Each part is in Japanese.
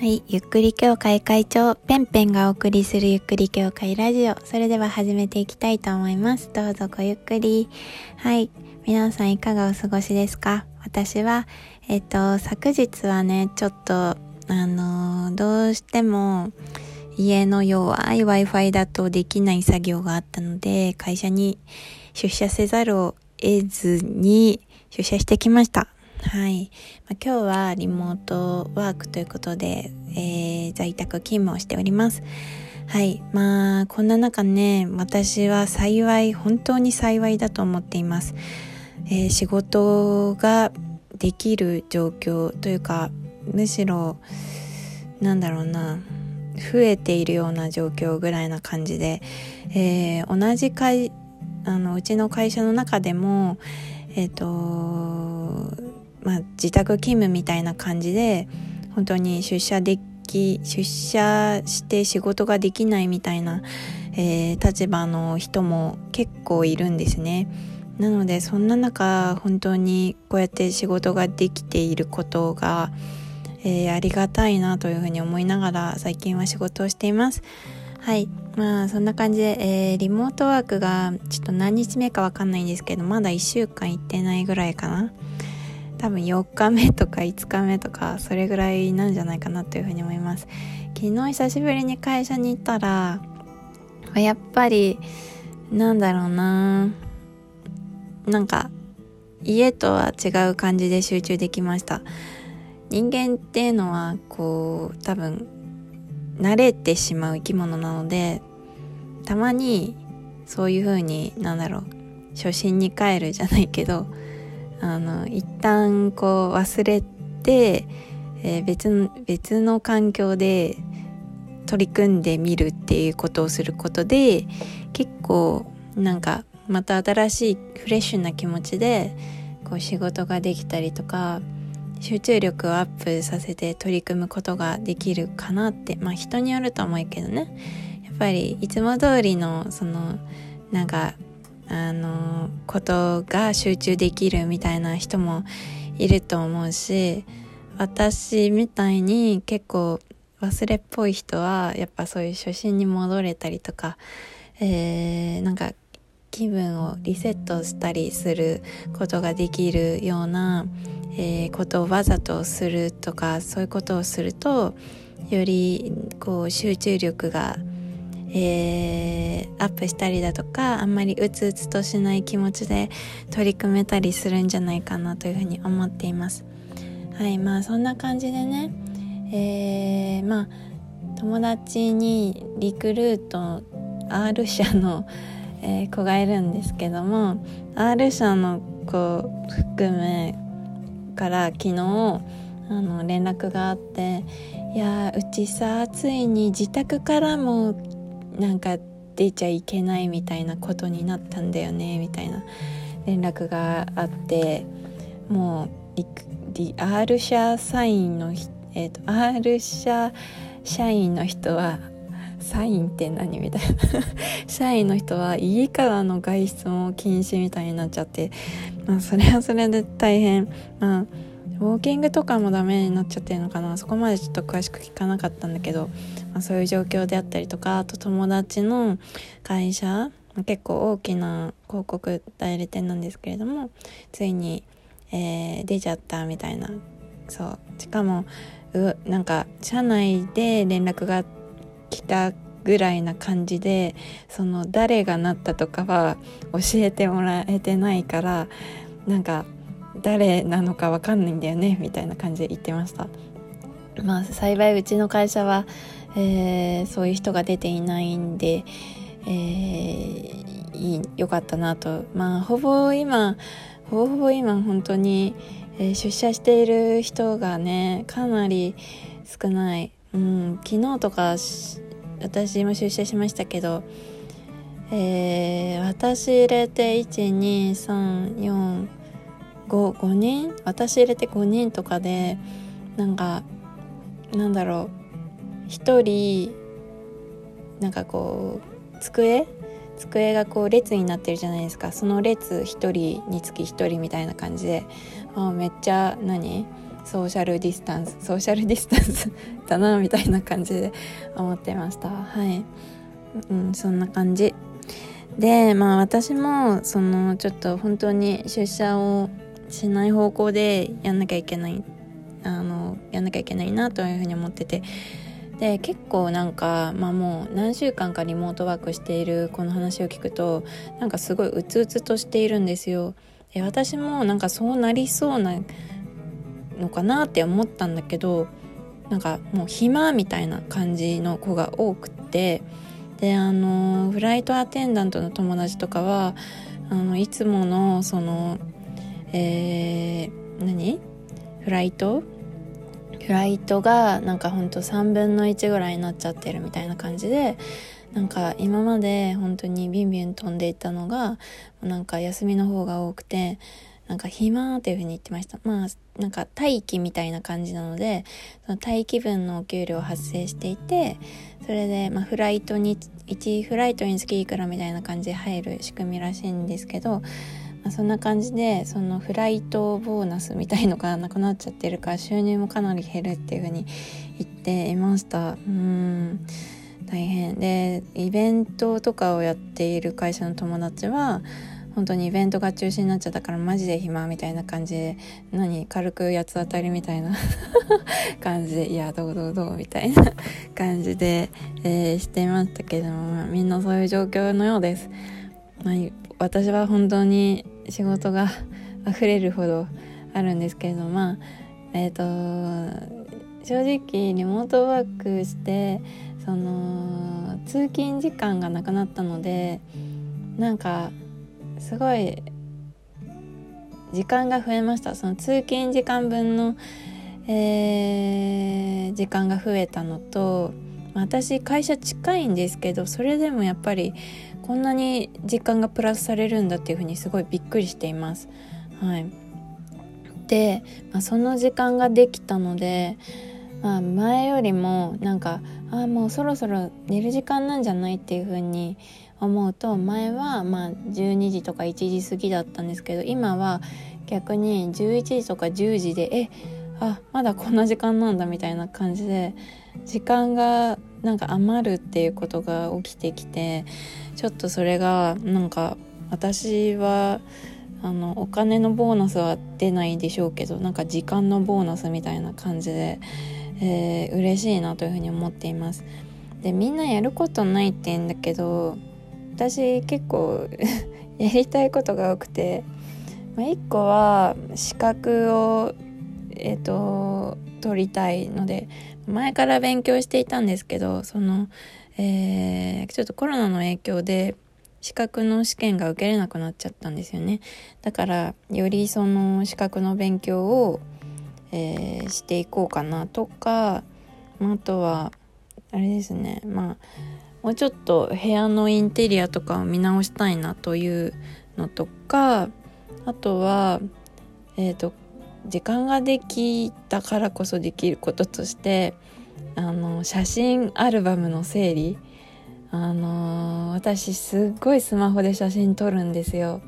はい。ゆっくり協会会長、ペンペンがお送りするゆっくり協会ラジオ。それでは始めていきたいと思います。どうぞごゆっくり。はい。皆さんいかがお過ごしですか？私は、えっ、と、昨日はね、ちょっと、あの、どうしても、家の弱い Wi-Fi だとできない作業があったので、会社に出社せざるを得ずに出社してきました。はい。まあ、今日はリモートワークということで、えー、在宅勤務をしております。はい。まあ、こんな中ね、私は幸い、本当に幸いだと思っています。えー、仕事ができる状況というか、むしろ、なんだろうな、増えているような状況ぐらいな感じで、えー、同じ会、あの、うちの会社の中でも、えっ、ー、と、まあ、自宅勤務みたいな感じで本当に出社でき出社して仕事ができないみたいな、えー、立場の人も結構いるんですね。なのでそんな中本当にこうやって仕事ができていることが、えー、ありがたいなというふうに思いながら最近は仕事をしています。はい。まあそんな感じで、えー、リモートワークがちょっと何日目かわかんないんですけどまだ1週間行ってないぐらいかな。多分4日目とか5日目とかそれぐらいなんじゃないかなというふうに思います。昨日久しぶりに会社に行ったらやっぱりなんだろうななんか家とは違う感じで集中できました。人間っていうのはこう多分慣れてしまう生き物なのでたまにそういう風になんだろう初心に帰るじゃないけどあの一旦こう忘れて、えー、別の別の環境で取り組んでみるっていうことをすることで結構なんかまた新しいフレッシュな気持ちでこう仕事ができたりとか集中力をアップさせて取り組むことができるかなってまあ人によると思うけどね。やっぱりいつも通りのそのなんかあのことが集中できるみたいな人もいると思うし私みたいに結構忘れっぽい人はやっぱそういう初心に戻れたりとか、えー、なんか気分をリセットしたりすることができるような、えー、ことをわざとするとかそういうことをするとよりこう集中力がえー、アップしたりだとかあんまりうつうつとしない気持ちで取り組めたりするんじゃないかなというふうに思っています。はいまあそんな感じでねえー、まあ友達にリクルート R 社の、えー、子がいるんですけども R 社の子含めから昨日あの連絡があっていやうちさついに自宅からもなんか出ちゃいけないみたいなことになったんだよねみたいな連絡があってもう R 社社員の、えーと、R 社社員の人はサインって何みたいな。社員の人は家からの外出も禁止みたいになっちゃって、まあ、それはそれで大変。まあウォーキングとかもダメになっちゃってるのかな。そこまでちょっと詳しく聞かなかったんだけど、まあ、そういう状況であったりとかあと友達の会社結構大きな広告代理店なんですけれどもついに、えー、出ちゃったみたいな。そう。しかもうなんか社内で連絡が来たぐらいな感じでその誰がなったとかは教えてもらえてないからなんか誰なのか分かんないんだよねみたいな感じで言ってました。まあ幸いうちの会社は、えー、そういう人が出ていないんで、えー、いいよかったなと。まあほぼ今ほぼほぼ今本当に、えー、出社している人がねかなり少ない、うん、昨日とか私も出社しましたけどえー、私入れて1234 5, 5人私入れて5人とかでなんかなんだろう。1人なんかこう机？机がこう列になってるじゃないですか。その列1人につき1人みたいな感じで。あめっちゃ何？ソーシャルディスタンス。ソーシャルディスタンス？だなみたいな感じで思ってました。はい。うんそんな感じ。でまあ私もそのちょっと本当に出社をしない方向でやんなきゃいけないあのやんなきゃいけないなというふうに思っててで結構なんか、まあ、もう何週間かリモートワークしているこの話を聞くとなんかすごいうつうつとしているんですよ。で私もなんかそうなりそうなのかなって思ったんだけどなんかもう暇みたいな感じの子が多くってであのフライトアテンダントの友達とかはあのいつものそのえー、何？フライト？フライトがなんかほんと3分の1ぐらいになっちゃってるみたいな感じでなんか今まで本当にビンビン飛んでいったのがなんか休みの方が多くてなんか暇っていう風に言ってました。まあ、なんか待機みたいな感じなので、その待機分のお給料発生していて、それで、まあ、フライトに、1フライトにつきいくらみたいな感じで入る仕組みらしいんですけど、そんな感じでそのフライトボーナスみたいのがなくなっちゃってるから収入もかなり減るっていう風に言っていました。うん。大変。でイベントとかをやっている会社の友達は本当にイベントが中止になっちゃったからマジで暇みたいな感じで何軽く八つ当たりみたいな 感じでいやどうどうどうみたいな感じで、えー、してましたけどもみんなそういう状況のようです。ま、私は本当に仕事が溢れるほどあるんですけれどまあえっ、ー、と正直リモートワークしてその通勤時間がなくなったのでなんかすごい時間が増えました。その通勤時間分の、えー、時間が増えたのと私会社近いんですけどそれでもやっぱりこんなに時間がプラスされるんだっていうふうにすごいびっくりしています。はい、で、まあ、その時間ができたので、まあ、前よりもなんかあもうそろそろ寝る時間なんじゃないっていうふうに思うと前はまあ12時とか1時過ぎだったんですけど今は逆に11時とか10時でえあまだこんな時間なんだみたいな感じで時間がなんか余るっていうことが起きてきてちょっとそれがなんか私はあのお金のボーナスは出ないでしょうけどなんか時間のボーナスみたいな感じで、えー、嬉しいなというふうに思っています。でみんなやることないって言うんだけど私結構 やりたいことが多くて、まあ、1個は資格をえっ、ー、と取りたいので前から勉強していたんですけどその、えー、ちょっとコロナの影響で資格の試験が受けれなくなっちゃったんですよね。だからよりその資格の勉強を、えー、していこうかなとかあとはあれですねまあもうちょっと部屋のインテリアとかを見直したいなというのとかあとはえっ、ー、と時間ができたからこそできることとしてあの写真アルバムの整理。あの私すっごいスマホで写真撮るんですよ。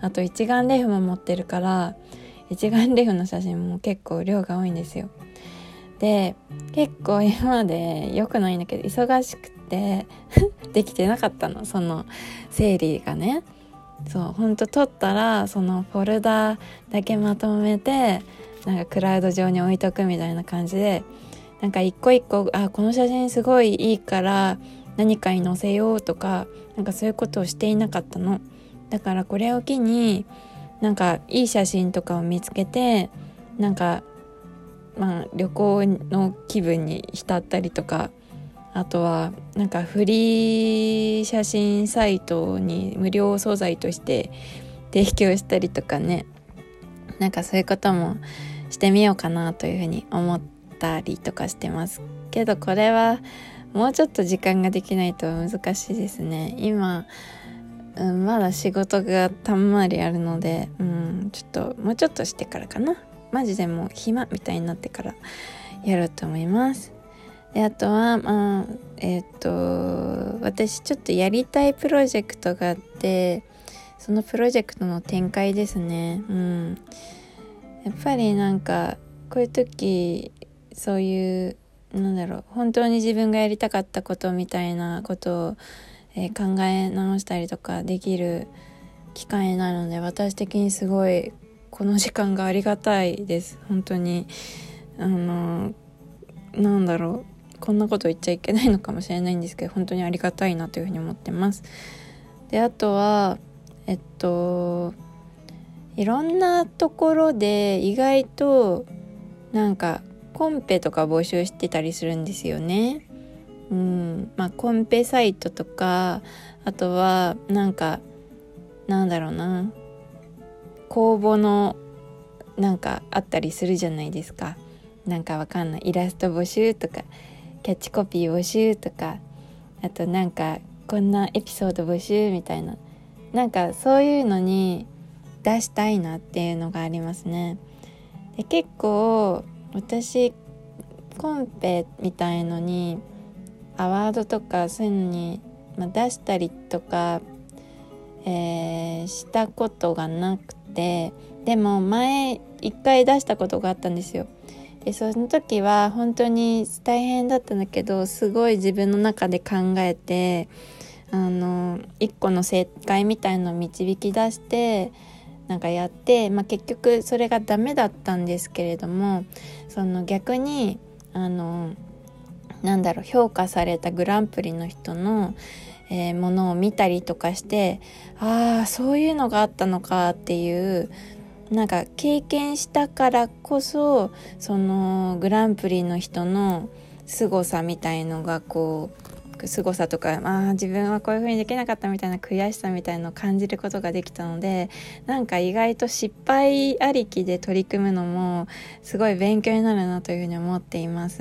あと一眼レフも持ってるから一眼レフの写真も結構量が多いんですよ。で結構今まで良くないんだけど忙しくて できてなかったのその整理がね。そうほんと撮ったらそのフォルダだけまとめてなんかクラウド上に置いとくみたいな感じでなんか一個一個あこの写真すごいいいから何かに載せようとかなんかそういうことをしていなかったの。だからこれを機になんかいい写真とかを見つけてなんかまあ旅行の気分に浸ったりとかあとはなんかフリー写真サイトに無料素材として提供したりとかね。なんかそういうこともしてみようかなというふうに思ったりとかしてますけどこれはもうちょっと時間ができないと難しいですね。今、うん、まだ仕事がたんまりあるので、うん、ちょっともうちょっとしてからかな。マジでもう暇みたいになってからやろうと思います。であとはまあえっ、と私ちょっとやりたいプロジェクトがあってそのプロジェクトの展開ですね。うん。やっぱりなんかこういう時そういうなんだろう本当に自分がやりたかったことみたいなことを、えー、考え直したりとかできる機会なので私的にすごいこの時間がありがたいです。本当に。あのなんだろう。こんなこと言っちゃいけないのかもしれないんですけど本当にありがたいなというふうに思ってます。であとはえっといろんなところで意外となんかコンペとか募集してたりするんですよね。うん、まあコンペサイトとかあとはなんかなんだろうな。公募のなんかあったりするじゃないですか。なんかわかんない。イラスト募集とか。キャッチコピー募集とかあとなんかこんなエピソード募集みたいななんかそういうのに出したいなっていうのがありますね。で結構私コンペみたいのにアワードとかそういうのに、出したりとか、えー、したことがなくてでも前一回出したことがあったんですよ。でその時は本当に大変だったんだけどすごい自分の中で考えてあの一個の正解みたいのを導き出してなんかやって、まあ、結局それがダメだったんですけれどもその逆にあのなんだろう評価されたグランプリの人の、えー、ものを見たりとかしてああそういうのがあったのかっていうなんか経験したからこそそのグランプリの人の凄さみたいのがこう凄さとかあ自分はこういう風にできなかったみたいな悔しさみたいのを感じることができたのでなんか意外と失敗ありきで取り組むのもすごい勉強になるなというふうに思っています。